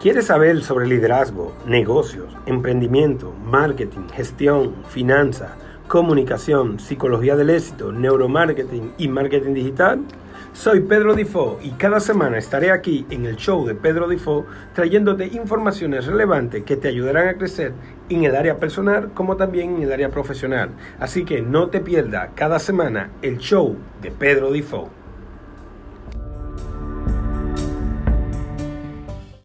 ¿Quieres saber sobre liderazgo, negocios, emprendimiento, marketing, gestión, finanza, comunicación, psicología del éxito, neuromarketing y marketing digital? Soy Pedro Difo y cada semana estaré aquí en el show de Pedro Difo trayéndote informaciones relevantes que te ayudarán a crecer en el área personal como también en el área profesional. Así que no te pierdas cada semana el show de Pedro Difo.